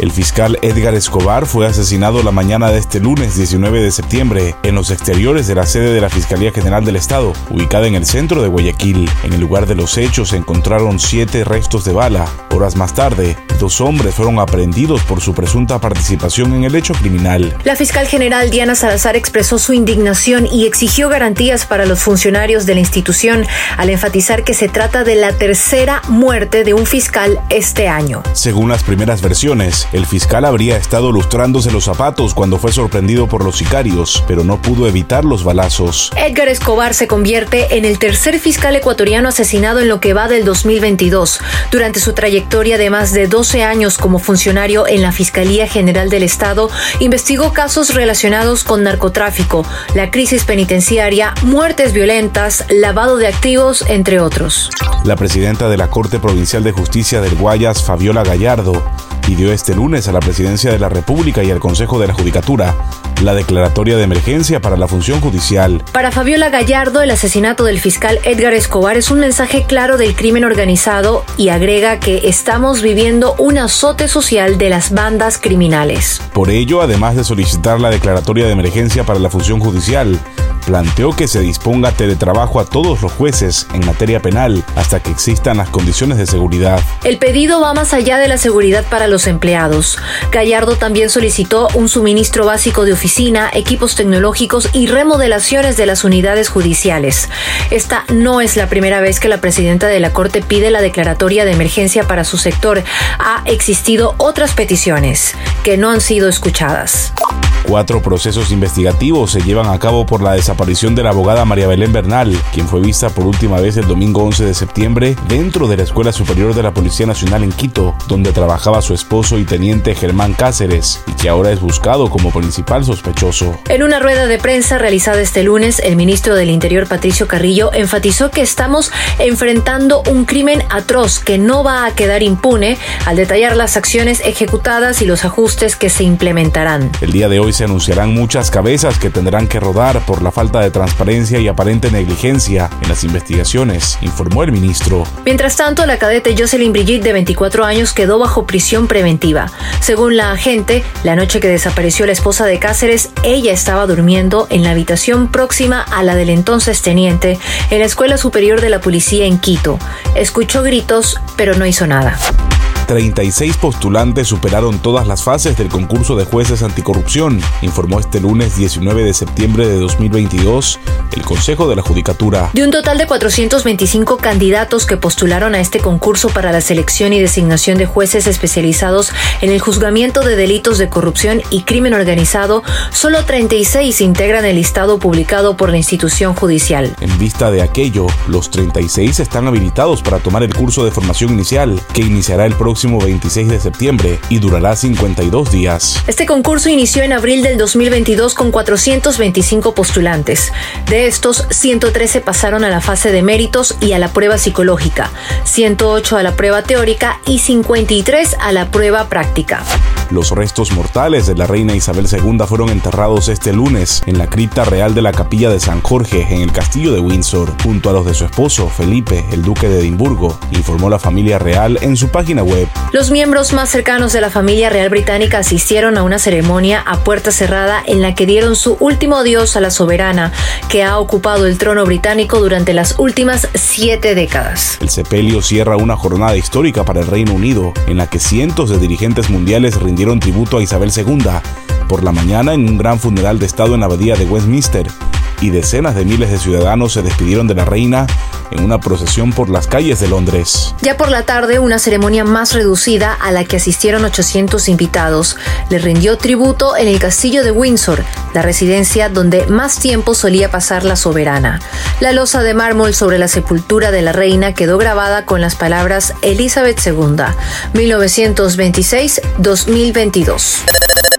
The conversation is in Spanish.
El fiscal Edgar Escobar fue asesinado la mañana de este lunes 19 de septiembre en los exteriores de la sede de la Fiscalía General del Estado, ubicada en el centro de Guayaquil. En el lugar de los hechos se encontraron siete restos de bala. Horas más tarde, dos hombres fueron aprehendidos por su presunta participación en el hecho criminal. La fiscal general Diana Salazar expresó su indignación y exigió garantías para los funcionarios de la institución al enfatizar que se trata de la tercera muerte de un fiscal este año. Según las primeras versiones, el fiscal habría estado lustrándose los zapatos cuando fue sorprendido por los sicarios, pero no pudo evitar los balazos. Edgar Escobar se convierte en el tercer fiscal ecuatoriano asesinado en lo que va del 2022. Durante su trayectoria de más de 12 años como funcionario en la Fiscalía General del Estado, investigó casos relacionados con narcotráfico, la crisis penitenciaria, muertes violentas, lavado de activos, entre otros. La presidenta de la Corte Provincial de Justicia del Guayas, Fabiola Gallardo, pidió este lunes a la Presidencia de la República y al Consejo de la Judicatura la declaratoria de emergencia para la función judicial. Para Fabiola Gallardo, el asesinato del fiscal Edgar Escobar es un mensaje claro del crimen organizado y agrega que estamos viviendo un azote social de las bandas criminales. Por ello, además de solicitar la declaratoria de emergencia para la función judicial, planteó que se disponga teletrabajo a todos los jueces en materia penal hasta que existan las condiciones de seguridad. El pedido va más allá de la seguridad para los empleados. Gallardo también solicitó un suministro básico de oficina, equipos tecnológicos y remodelaciones de las unidades judiciales. Esta no es la primera vez que la presidenta de la Corte pide la declaratoria de emergencia para su sector. Ha existido otras peticiones que no han sido escuchadas. Cuatro procesos investigativos se llevan a cabo por la desaparición de la abogada María Belén Bernal, quien fue vista por última vez el domingo 11 de septiembre dentro de la Escuela Superior de la Policía Nacional en Quito, donde trabajaba su esposo y teniente Germán Cáceres, y que ahora es buscado como principal sospechoso. En una rueda de prensa realizada este lunes, el ministro del Interior Patricio Carrillo enfatizó que estamos enfrentando un crimen atroz que no va a quedar impune al detallar las acciones ejecutadas y los ajustes que se implementarán. El día de hoy se anunciarán muchas cabezas que tendrán que rodar por la falta de transparencia y aparente negligencia en las investigaciones, informó el ministro. Mientras tanto, la cadete Jocelyn Brigitte, de 24 años, quedó bajo prisión preventiva. Según la agente, la noche que desapareció la esposa de Cáceres, ella estaba durmiendo en la habitación próxima a la del entonces teniente en la Escuela Superior de la Policía en Quito. Escuchó gritos, pero no hizo nada. 36 postulantes superaron todas las fases del concurso de jueces anticorrupción, informó este lunes 19 de septiembre de 2022 el Consejo de la Judicatura. De un total de 425 candidatos que postularon a este concurso para la selección y designación de jueces especializados en el juzgamiento de delitos de corrupción y crimen organizado, solo 36 integran el listado publicado por la institución judicial. En vista de aquello, los 36 están habilitados para tomar el curso de formación inicial, que iniciará el próximo 26 de septiembre y durará 52 días. Este concurso inició en abril del 2022 con 425 postulantes. De estos, 113 pasaron a la fase de méritos y a la prueba psicológica, 108 a la prueba teórica y 53 a la prueba práctica. Los restos mortales de la reina Isabel II fueron enterrados este lunes en la cripta real de la capilla de San Jorge en el castillo de Windsor, junto a los de su esposo Felipe, el duque de Edimburgo, informó la familia real en su página web. Los miembros más cercanos de la familia real británica asistieron a una ceremonia a puerta cerrada en la que dieron su último adiós a la soberana, que ha ocupado el trono británico durante las últimas siete décadas. El sepelio cierra una jornada histórica para el Reino Unido, en la que cientos de dirigentes mundiales rindieron dieron tributo a Isabel II por la mañana en un gran funeral de Estado en la abadía de Westminster y decenas de miles de ciudadanos se despidieron de la reina en una procesión por las calles de Londres. Ya por la tarde, una ceremonia más reducida a la que asistieron 800 invitados le rindió tributo en el castillo de Windsor, la residencia donde más tiempo solía pasar la soberana. La losa de mármol sobre la sepultura de la reina quedó grabada con las palabras Elizabeth II, 1926-2022.